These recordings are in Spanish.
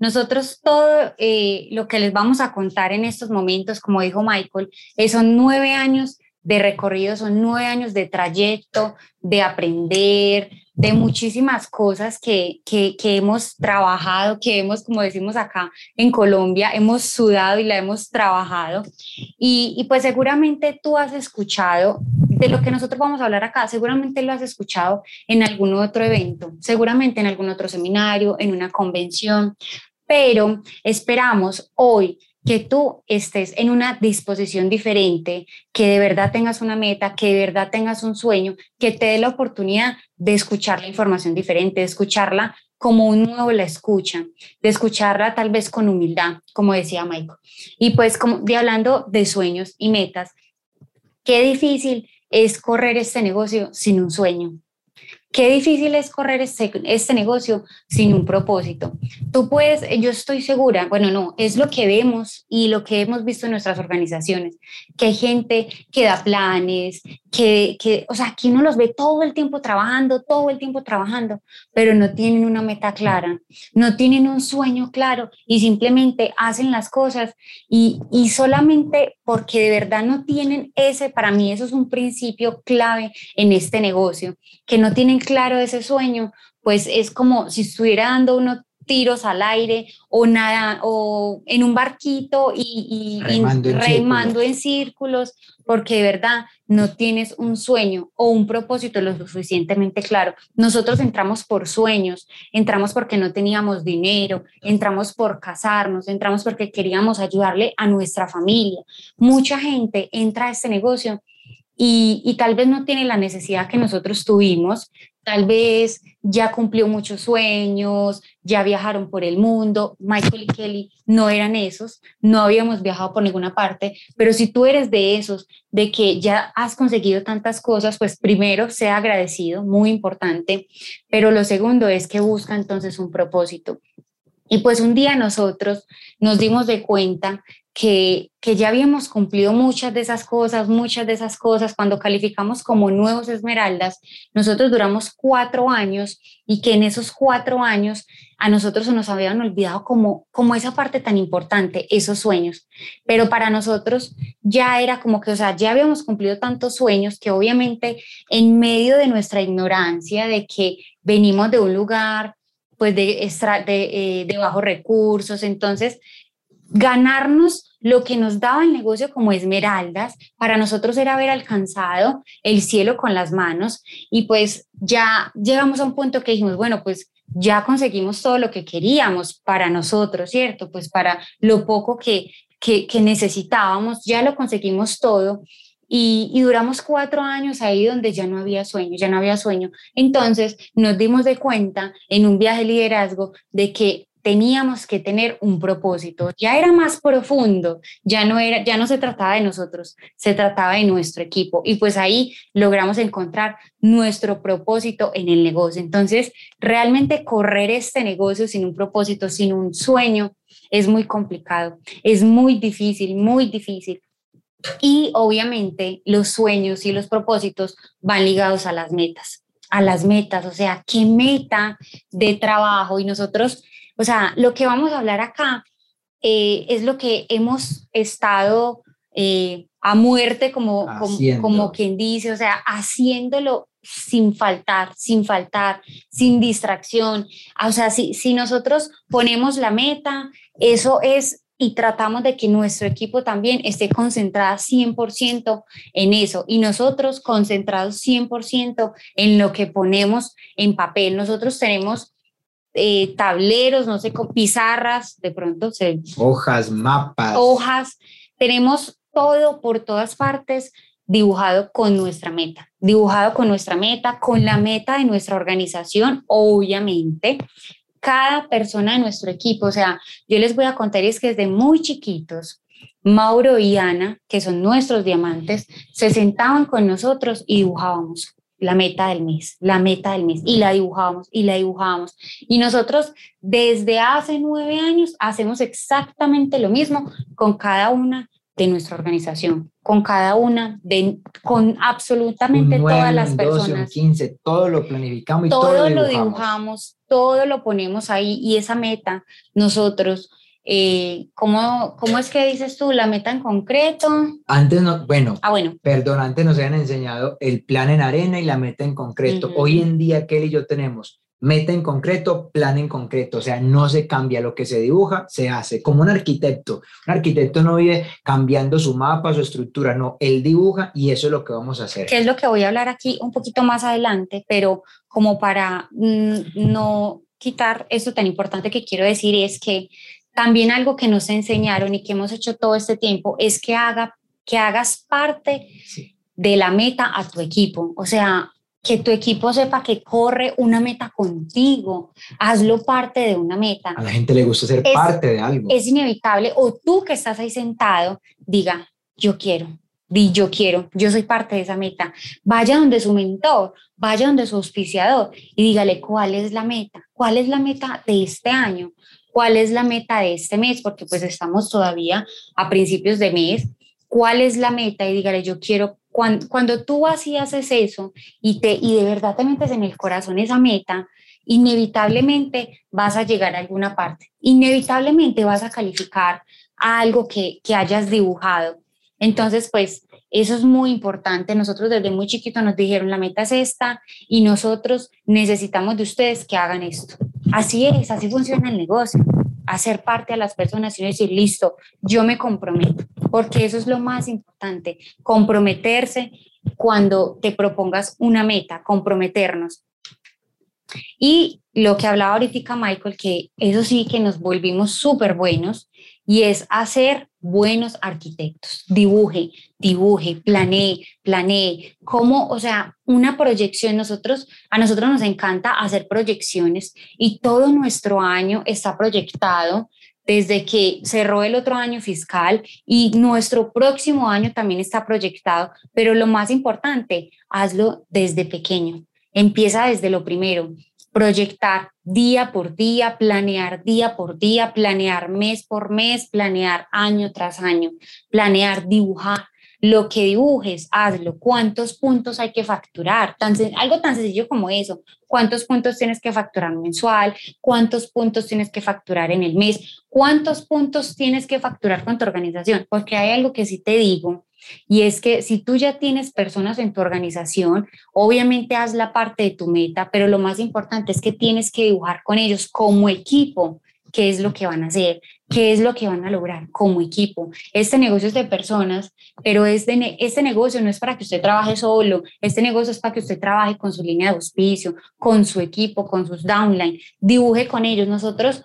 nosotros todo eh, lo que les vamos a contar en estos momentos, como dijo Michael, eh, son nueve años de recorrido, son nueve años de trayecto, de aprender, de muchísimas cosas que, que, hemos trabajado, que hemos, como decimos acá en Colombia, hemos sudado y la hemos trabajado. Y, y pues seguramente tú has escuchado de lo que nosotros vamos a hablar acá, seguramente lo has escuchado en algún otro evento, seguramente en algún otro seminario, en una convención, pero esperamos hoy que tú estés en una disposición diferente, que de verdad tengas una meta, que de verdad tengas un sueño, que te dé la oportunidad de escuchar la información diferente, de escucharla como un nuevo la escucha, de escucharla tal vez con humildad, como decía Michael. Y pues como de hablando de sueños y metas, qué difícil es correr este negocio sin un sueño. Qué difícil es correr este, este negocio sin un propósito. Tú puedes, yo estoy segura, bueno, no, es lo que vemos y lo que hemos visto en nuestras organizaciones, que hay gente que da planes, que, que, o sea, aquí uno los ve todo el tiempo trabajando, todo el tiempo trabajando, pero no tienen una meta clara, no tienen un sueño claro y simplemente hacen las cosas y, y solamente porque de verdad no tienen ese, para mí eso es un principio clave en este negocio, que no tienen claro ese sueño, pues es como si estuviera dando unos tiros al aire o nada o en un barquito y, remando, en, círculos. porque de verdad no tienes un sueño o un propósito lo suficientemente claro. Nosotros entramos por sueños, entramos porque no teníamos dinero, entramos por casarnos, entramos porque queríamos ayudarle a nuestra familia. Mucha gente entra a este negocio y, tal vez no tiene la necesidad que nosotros tuvimos, tal vez ya cumplió muchos sueños, ya viajaron por el mundo, Michael y Kelly no eran esos, no habíamos viajado por ninguna parte, pero si tú eres de esos, de que ya has conseguido tantas cosas, pues primero sea agradecido, muy importante, pero lo segundo es que busca entonces un propósito. Y pues un día nosotros nos dimos de cuenta que, que, ya habíamos cumplido muchas de esas cosas, muchas de esas cosas. Cuando calificamos como nuevos esmeraldas, nosotros duramos cuatro años y que en esos cuatro años a nosotros se nos habían olvidado como, como esa parte tan importante, esos sueños. Pero para nosotros ya era como que, o sea, ya habíamos cumplido tantos sueños que obviamente en medio de nuestra ignorancia de que venimos de un lugar pues de, de, eh, de bajos recursos, entonces ganarnos lo que nos daba el negocio como esmeraldas, para nosotros era haber alcanzado el cielo con las manos y pues ya llegamos a un punto que dijimos, bueno, pues ya conseguimos todo lo que queríamos para nosotros, ¿cierto? Pues para lo poco que, que, necesitábamos, ya lo conseguimos todo. Y, y, duramos cuatro años ahí donde ya no había sueño, ya no había sueño. Entonces nos dimos de cuenta en un viaje de liderazgo de que teníamos que tener un propósito. Ya era más profundo, ya no era ya no se trataba de nosotros, se trataba de nuestro equipo y pues ahí logramos encontrar nuestro propósito en el negocio. Entonces, realmente correr este negocio sin un propósito, sin un sueño es muy complicado, es muy difícil, muy difícil. Y obviamente los sueños y los propósitos van ligados a las metas, a las metas, o sea, qué meta de trabajo y nosotros o sea, lo que vamos a hablar acá eh, es lo que hemos estado eh, a muerte, como, como, quien dice, o sea, haciéndolo sin faltar, sin faltar, sin distracción. O sea, si, si nosotros ponemos la meta, eso es y tratamos de que nuestro equipo también esté concentrado 100% en eso y nosotros concentrados 100% en lo que ponemos en papel. Nosotros tenemos eh, tableros, no sé, pizarras, de pronto se... Hojas, mapas. Hojas. Tenemos todo por todas partes dibujado con nuestra meta, dibujado con nuestra meta, con la meta de nuestra organización, obviamente. Cada persona de nuestro equipo, o sea, yo les voy a contar es que desde muy chiquitos, Mauro y Ana, que son nuestros diamantes, se sentaban con nosotros y dibujábamos la meta del mes, la meta del mes, y la dibujamos y la dibujamos. Y nosotros desde hace nueve años hacemos exactamente lo mismo con cada una de nuestra organización, con cada una, de, con absolutamente todas las personas. 15, todo lo planificamos y todo, todo lo, dibujamos. todo lo ponemos ahí y esa meta nosotros eh, ¿cómo, ¿Cómo es que dices tú la meta en concreto? Antes no, bueno, ah, bueno. perdón, antes nos habían enseñado el plan en arena y la meta en concreto. Hoy en día, Kelly y yo tenemos meta en concreto, plan en concreto, o sea, no se cambia lo que se dibuja, se hace, como un arquitecto. Un arquitecto no vive cambiando su mapa, su estructura, no, él dibuja y eso es lo que vamos a hacer. Que es lo que voy a hablar aquí un poquito más adelante, pero como para mm, no quitar esto tan importante que quiero decir es que también algo que nos enseñaron y que hemos hecho todo este tiempo es que, haga, que hagas parte de la meta a tu equipo. O sea, que tu equipo sepa que corre una meta contigo, hazlo parte de una meta. A la gente le gusta ser parte de algo. Es inevitable, o tú que estás ahí sentado, diga, yo quiero, di yo quiero, yo soy parte de esa meta. Vaya donde su mentor, vaya donde su auspiciador y dígale cuál es la meta, cuál es la meta de este año, cuál es la meta de este mes, porque pues estamos todavía a principios de mes, cuál es la meta y dígale yo quiero cuando, cuando tú así haces eso y, te, y de verdad te metes en el corazón esa meta, inevitablemente vas a llegar a alguna parte, inevitablemente vas a calificar a algo que, que hayas dibujado. Entonces, pues eso es muy importante. Nosotros desde muy chiquito nos dijeron, la meta es esta y nosotros necesitamos de ustedes que hagan esto. Así es, así funciona el negocio hacer parte a las personas y decir, listo, yo me comprometo, porque eso es lo más importante, comprometerse cuando te propongas una meta, comprometernos. Y lo que hablaba ahorita Michael, que eso sí que nos volvimos súper buenos, y es hacer buenos arquitectos. Dibuje, dibuje, planee, planee. Como, o sea, una proyección. Nosotros, a nosotros nos encanta hacer proyecciones y todo nuestro año está proyectado desde que cerró el otro año fiscal y nuestro próximo año también está proyectado, pero lo más importante, hazlo desde pequeño. Empieza desde lo primero proyectar día por día, planear día por día, planear mes por mes, planear año tras año, planear dibujar. Lo que dibujes, hazlo. ¿Cuántos puntos hay que facturar? Tan, algo tan sencillo como eso. ¿Cuántos puntos tienes que facturar mensual? ¿Cuántos puntos tienes que facturar en el mes? ¿Cuántos puntos tienes que facturar con tu organización? Porque hay algo que sí te digo y es que si tú ya tienes personas en tu organización, obviamente haz la parte de tu meta, pero lo más importante es que tienes que dibujar con ellos como equipo qué es lo que van a hacer, qué es lo que van a lograr como equipo. Este negocio es de personas, pero este, este negocio no es para que usted trabaje solo, este negocio es para que usted trabaje con su línea de auspicio, con su equipo, con sus downline, dibuje con ellos. Nosotros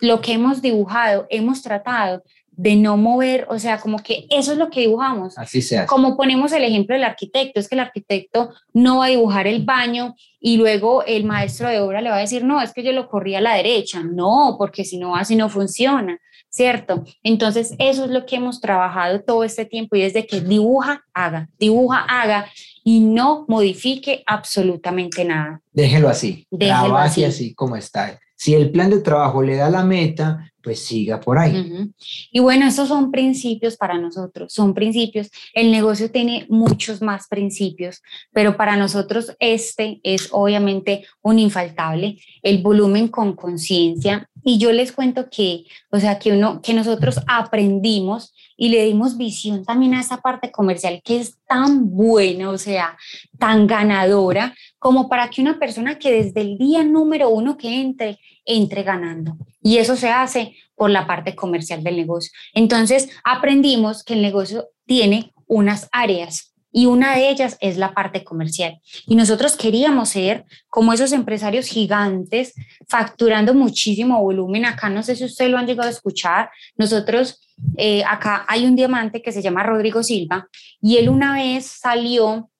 lo que hemos dibujado, hemos tratado de no mover, o sea, como que eso es lo que dibujamos. Así sea. Como ponemos el ejemplo del arquitecto, es que el arquitecto no va a dibujar el baño y luego el maestro de obra le va a decir, no, es que yo lo corrí a la derecha. No, porque si no, así no funciona, ¿cierto? Entonces, eso es lo que hemos trabajado todo este tiempo y desde que dibuja, haga, dibuja, haga y no modifique absolutamente nada. Déjelo así. Déjelo así. así como está. Si el plan de trabajo le da la meta, pues siga por ahí. Y bueno, estos son principios para nosotros, son principios. El negocio tiene muchos más principios, pero para nosotros este es obviamente un infaltable, el volumen con conciencia. Y yo les cuento que, o sea, que uno, que nosotros aprendimos y le dimos visión también a esa parte comercial que es tan buena, o sea, tan ganadora, como para que una persona que desde el día número uno que entre, entre ganando. Y eso se hace por la parte comercial del negocio. Entonces, aprendimos que el negocio tiene unas áreas y una de ellas es la parte comercial. Y nosotros queríamos ser como esos empresarios gigantes facturando muchísimo volumen. Acá no sé si ustedes lo han llegado a escuchar. Nosotros, eh, acá hay un diamante que se llama Rodrigo Silva y él una vez salió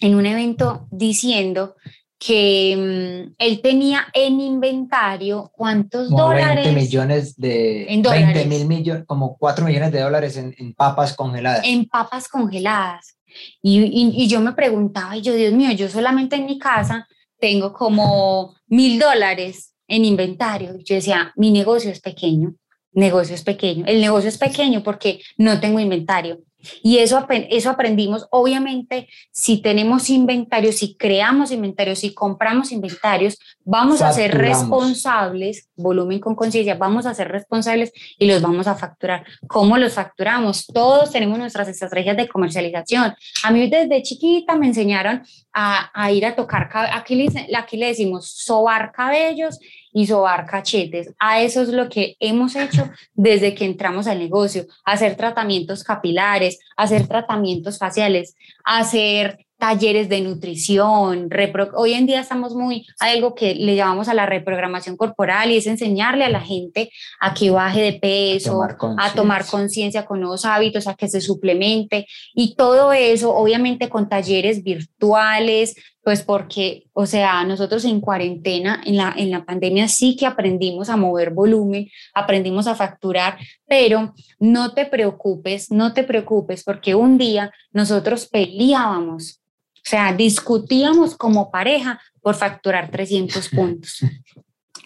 en un evento diciendo que mm, él tenía en inventario cuántos dólares. 20 millones de. En 20 mil millones, como 4 millones de dólares en, en, papas congeladas. En papas congeladas. Y, yo me preguntaba, y yo, Dios mío, yo solamente en mi casa tengo como mil dólares en inventario. Yo decía, mi negocio es pequeño. negocio es pequeño. El negocio es pequeño porque no tengo inventario. Y eso, eso aprendimos, obviamente, si tenemos inventarios, si creamos inventarios, si compramos inventarios, vamos a ser responsables, volumen con conciencia, vamos a ser responsables y los vamos a facturar. ¿Cómo los facturamos? Todos tenemos nuestras estrategias de comercialización. A mí desde chiquita me enseñaron a, ir a tocar, aquí le, aquí le decimos sobar cabellos y sobar cachetes. A eso es lo que hemos hecho desde que entramos al negocio, hacer tratamientos capilares, hacer tratamientos faciales, hacer talleres de nutrición. Hoy en día estamos muy a algo que le llamamos a la reprogramación corporal y es enseñarle a la gente a que baje de peso, a tomar conciencia con nuevos hábitos, a que se suplemente y todo eso, obviamente con talleres virtuales, pues porque, o sea, nosotros en cuarentena, en la, en la pandemia sí que aprendimos a mover volumen, aprendimos a facturar, pero no te preocupes, no te preocupes, porque un día nosotros peleábamos, o sea, discutíamos como pareja por facturar 300 puntos.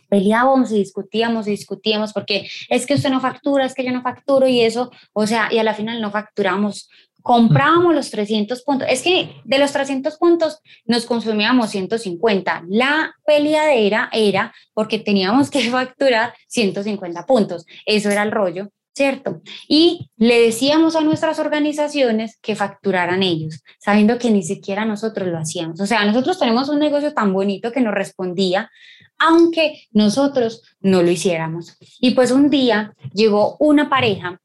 Peleábamos y discutíamos y discutíamos porque es que usted no factura, es que yo no facturo y eso, o sea, y a la final no facturamos comprábamos los 300 puntos. Es que de los 300 puntos nos consumíamos 150. La peleadera era porque teníamos que facturar 150 puntos. Eso era el rollo, ¿cierto? Y le decíamos a nuestras organizaciones que facturaran ellos, sabiendo que ni siquiera nosotros lo hacíamos. O sea, nosotros tenemos un negocio tan bonito que nos respondía aunque nosotros no lo hiciéramos. Y pues un día llegó una pareja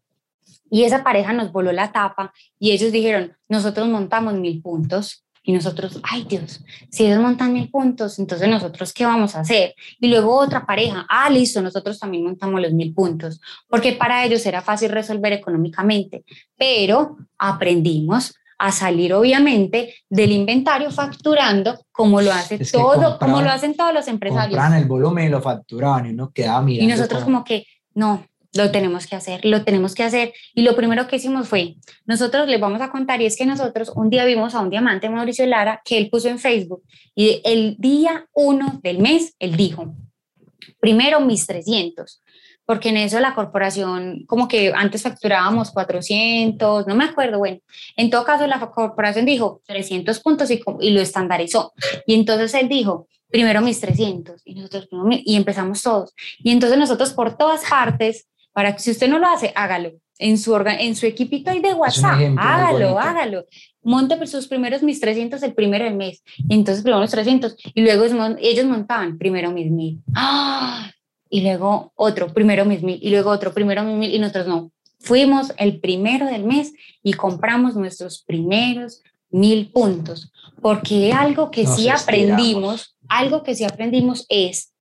y esa pareja nos voló la tapa y ellos dijeron, nosotros montamos mil puntos. Y nosotros, ay Dios, si ellos montan mil puntos, entonces nosotros, ¿qué vamos a hacer? Y luego otra pareja, ah, listo, nosotros también montamos los mil puntos, porque para ellos era fácil resolver económicamente, pero aprendimos a salir obviamente del inventario facturando como lo hace todo, como lo hacen todos los empresarios. Compran el volumen y lo facturaban y uno quedaba mirando. Y nosotros como que, no, lo tenemos que hacer, lo tenemos que hacer. Y lo primero que hicimos fue, nosotros les vamos a contar, y es que nosotros un día vimos a un diamante, Mauricio Lara, que él puso en Facebook, y el día uno del mes, él dijo, primero mis 300, porque en eso la corporación, como que antes facturábamos 400, no me acuerdo, bueno, en todo caso la corporación dijo 300 puntos y, y lo estandarizó. Y entonces él dijo, primero mis 300 y nosotros y empezamos todos. Y entonces nosotros por todas partes para que si usted no lo hace, hágalo. En su, en su equipito ahí de WhatsApp, hágalo, hágalo. Monte sus primeros mis 300 el primero del mes. Y entonces primero los 300. Y luego ellos montaban primero mis mil. ¡Ah! Y luego otro, primero mis mil. Y luego otro, primero mis mil. Y nosotros no. Fuimos el primero del mes y compramos nuestros primeros mil puntos. Porque algo que sí aprendimos, algo que sí aprendimos es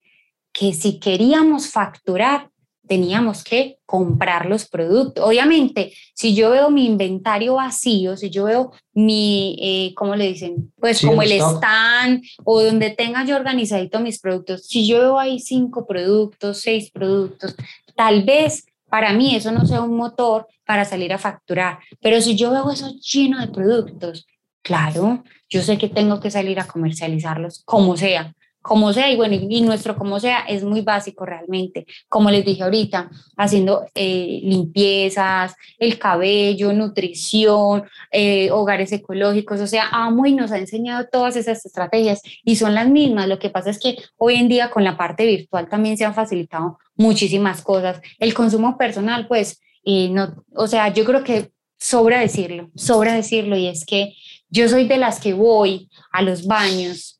que si queríamos facturar, teníamos que comprar los productos. Obviamente, si yo veo mi inventario vacío, si yo veo mi, eh, ¿cómo le dicen? Pues como el stand o donde tenga yo organizadito mis productos, si yo veo ahí cinco productos, seis productos, tal vez para mí eso no sea un motor para salir a facturar, pero si yo veo eso lleno de productos, claro, yo sé que tengo que salir a comercializarlos como sea, como sea, y bueno, y nuestro como sea es muy básico realmente, como les dije ahorita, haciendo eh, limpiezas, el cabello, nutrición, eh, hogares ecológicos, o sea, amo y nos ha enseñado todas esas estrategias y son las mismas, lo que pasa es que hoy en día con la parte virtual también se han facilitado muchísimas cosas, el consumo personal, pues, y no, o sea, yo creo que sobra decirlo, sobra decirlo, y es que yo soy de las que voy a los baños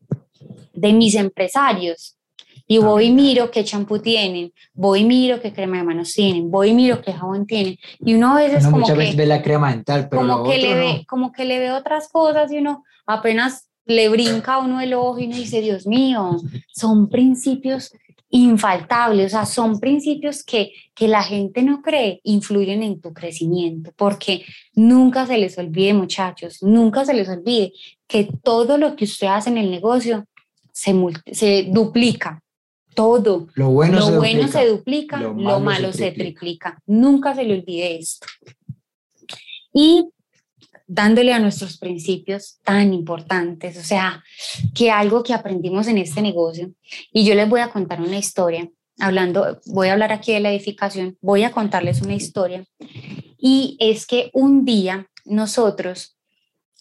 de mis empresarios. Y voy y miro qué champú tienen, voy y miro qué crema de manos tienen, voy y miro qué jabón tienen. Y uno a veces como muchas que, veces ve la crema dental, pero como que le ve, como que le ve otras cosas y uno apenas le brinca a uno el ojo y uno dice, Dios mío, son principios infaltables, o sea, son principios que, que la gente no cree influyen en tu crecimiento, porque nunca se les olvide, muchachos, nunca se les olvide que todo lo que usted hace en el negocio se, se duplica. Todo. Lo bueno, lo se, bueno duplica. se duplica, lo, malo, se, triplica. Nunca se le olvide esto. Y dándole a nuestros principios tan importantes, o sea, que algo que aprendimos en este negocio, y yo les voy a contar una historia, hablando, voy a hablar aquí de la edificación, voy a contarles una historia. Y es que un día nosotros,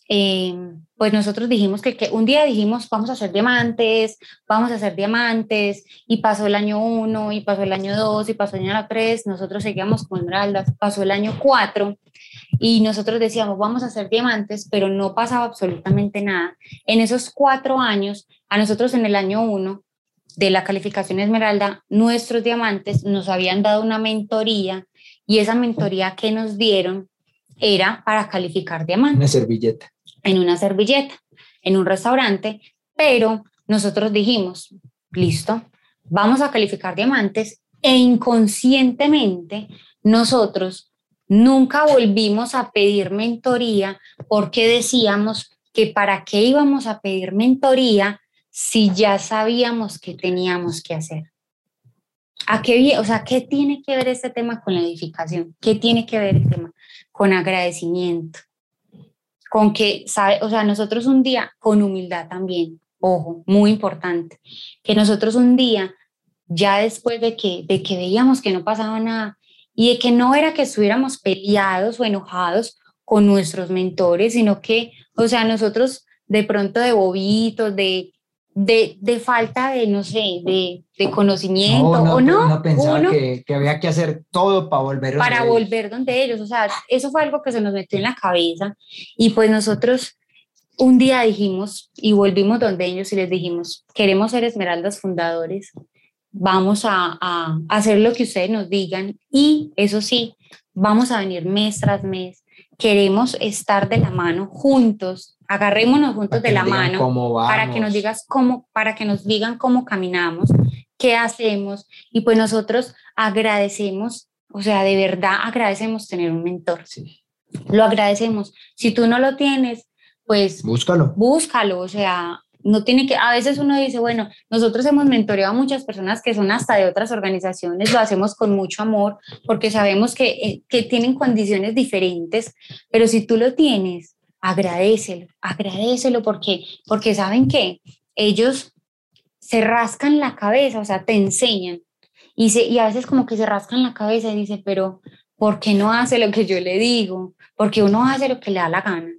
eh, pues nosotros dijimos que, que, un día dijimos, vamos a hacer diamantes, vamos a hacer diamantes, y pasó el año uno, y pasó el año dos, y pasó el año tres, nosotros seguíamos con esmeraldas, pasó el año cuatro, y nosotros decíamos, vamos a hacer diamantes, pero no pasaba absolutamente nada. En esos cuatro años, a nosotros en el año uno de la calificación Esmeralda, nuestros diamantes nos habían dado una mentoría y esa mentoría que nos dieron era para calificar diamantes. Una servilleta. En una servilleta, en un restaurante, pero nosotros dijimos, listo, vamos a calificar diamantes e inconscientemente nosotros nunca volvimos a pedir mentoría porque decíamos que para qué íbamos a pedir mentoría si ya sabíamos qué teníamos que hacer. ¿A qué, o sea, ¿qué tiene que ver este tema con la edificación? ¿Qué tiene que ver el tema con agradecimiento? Con que, sabe, o sea, nosotros un día, con humildad también, ojo, muy importante, que nosotros un día, ya después de que, de que veíamos que no pasaba nada y de que no era que estuviéramos peleados o enojados con nuestros mentores, sino que, o sea, nosotros de pronto de bobitos, de, de, de, falta de, no sé, de, de conocimiento o no. No pensaba que, que, había que hacer todo para volver Para volver donde ellos. O sea, eso fue algo que se nos metió en la cabeza y pues nosotros un día dijimos y volvimos donde ellos y les dijimos, queremos ser Esmeraldas fundadores, vamos a, a hacer lo que ustedes nos digan y eso sí, vamos a venir mes tras mes queremos estar de la mano juntos, agarrémonos juntos de la mano para que nos digas cómo, para que nos digan cómo caminamos, qué hacemos y pues nosotros agradecemos, o sea, de verdad agradecemos tener un mentor. Sí. Lo agradecemos. Si tú no lo tienes, pues búscalo. Búscalo, o sea, no tiene que, a veces uno dice, bueno, nosotros hemos mentoreado a muchas personas que son hasta de otras organizaciones, lo hacemos con mucho amor porque sabemos que, eh, que tienen condiciones diferentes, pero si tú lo tienes, agradecelo, agradecelo porque, porque saben que ellos se rascan la cabeza, o sea, te enseñan y, se, y a veces como que se rascan la cabeza y dice, pero ¿por qué no hace lo que yo le digo? Porque uno hace lo que le da la gana.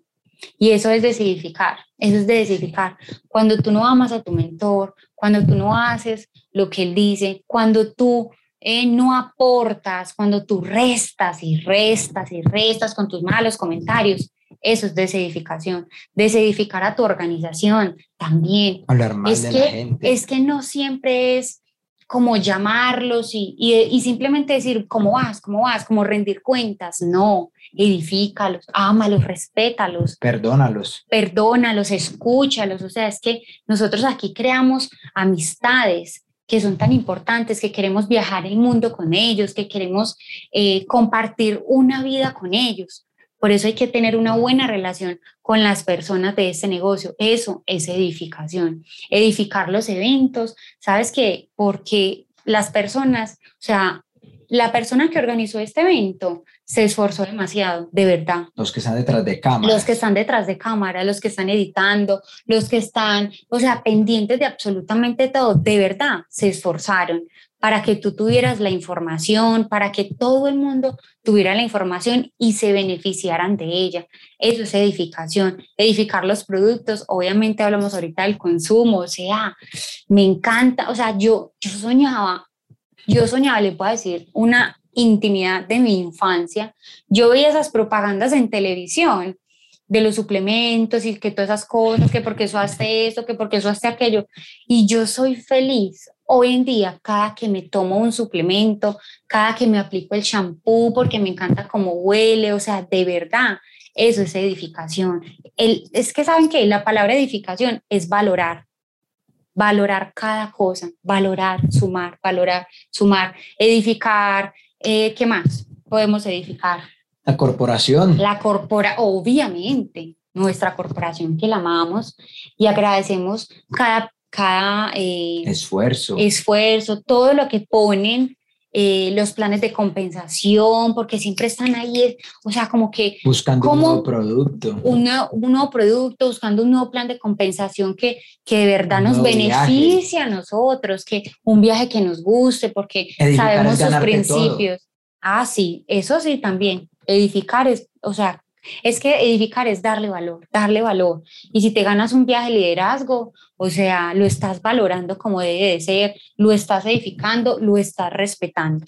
Y eso es desidificar, eso es desidificar. Cuando tú no amas a tu mentor, cuando tú no haces lo que él dice, cuando tú eh, no aportas, cuando tú restas y restas y restas con tus malos comentarios, eso es desedificación. Desedificar a tu organización también. Hablar mal es de que, la gente. Es que no siempre es como llamarlos y, y, y, simplemente decir, ¿cómo vas? ¿Cómo vas? Como rendir cuentas. No, edifícalos, ámalos, respétalos. Perdónalos. Perdónalos, escúchalos. O sea, es que nosotros aquí creamos amistades que son tan importantes, que queremos viajar el mundo con ellos, que queremos eh, compartir una vida con ellos. Por eso hay que tener una buena relación con las personas de este negocio. Eso es edificación. Edificar los eventos. ¿Sabes qué? Porque las personas, o sea, la persona que organizó este evento se esforzó demasiado, de verdad. Los que están detrás de cámara. Los que están detrás de cámara, los que están editando, los que están, o sea, pendientes de absolutamente todo, de verdad, se esforzaron para que tú tuvieras la información, para que todo el mundo tuviera la información y se beneficiaran de ella. Eso es edificación, edificar los productos. Obviamente hablamos ahorita del consumo, o sea, me encanta, o sea, yo, yo soñaba, yo soñaba, le puedo decir, una intimidad de mi infancia. Yo veía esas propagandas en televisión de los suplementos y que todas esas cosas, que porque eso hace esto, que porque eso hace aquello. Y yo soy feliz hoy en día cada que me tomo un suplemento, cada que me aplico el shampoo porque me encanta cómo huele, o sea, de verdad, eso es edificación. El, es que saben que la palabra edificación es valorar, valorar cada cosa, valorar, sumar, valorar, sumar, edificar, eh, ¿qué más podemos edificar? La corporación. La corpora, obviamente, nuestra corporación que la amamos y agradecemos cada cada eh, esfuerzo. esfuerzo, todo lo que ponen eh, los planes de compensación, porque siempre están ahí, o sea, como que... Buscando un nuevo producto. Un nuevo, producto, buscando un nuevo plan de compensación que, que de verdad nos beneficie a nosotros, que un viaje que nos guste, porque sabemos sus principios. Ah, sí, eso sí también. Edificar es, o sea, es que edificar es darle valor, darle valor. Y si te ganas un viaje de liderazgo, o sea, lo estás valorando como debe de ser, lo estás edificando, lo estás respetando.